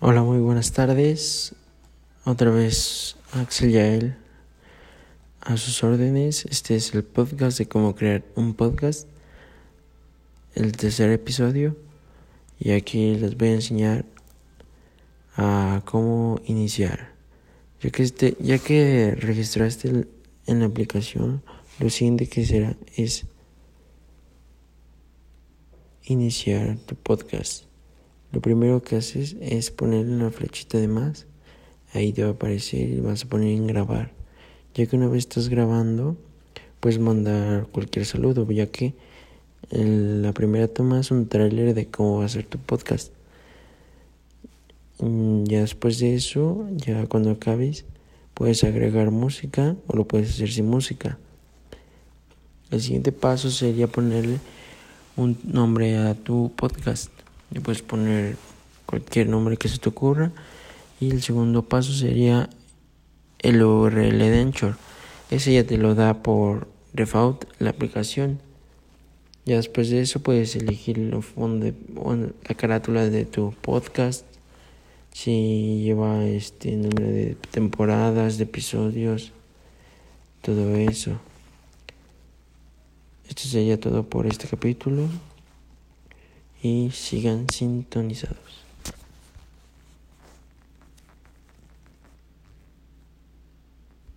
Hola, muy buenas tardes. Otra vez Axel Yael a sus órdenes. Este es el podcast de cómo crear un podcast. El tercer episodio. Y aquí les voy a enseñar a cómo iniciar. Ya que este, ya que registraste en la aplicación, lo siguiente que será es iniciar tu podcast. Lo primero que haces es ponerle una flechita de más. Ahí te va a aparecer y vas a poner en grabar. Ya que una vez estás grabando, puedes mandar cualquier saludo, ya que la primera toma es un tráiler de cómo va a ser tu podcast. Ya después de eso, ya cuando acabes, puedes agregar música o lo puedes hacer sin música. El siguiente paso sería ponerle un nombre a tu podcast. Le puedes poner cualquier nombre que se te ocurra. Y el segundo paso sería el URL de Anchor. Ese ya te lo da por default la aplicación. Ya después de eso puedes elegir la carátula de tu podcast. Si lleva este número de temporadas, de episodios, todo eso. Esto sería todo por este capítulo y sigan sintonizados.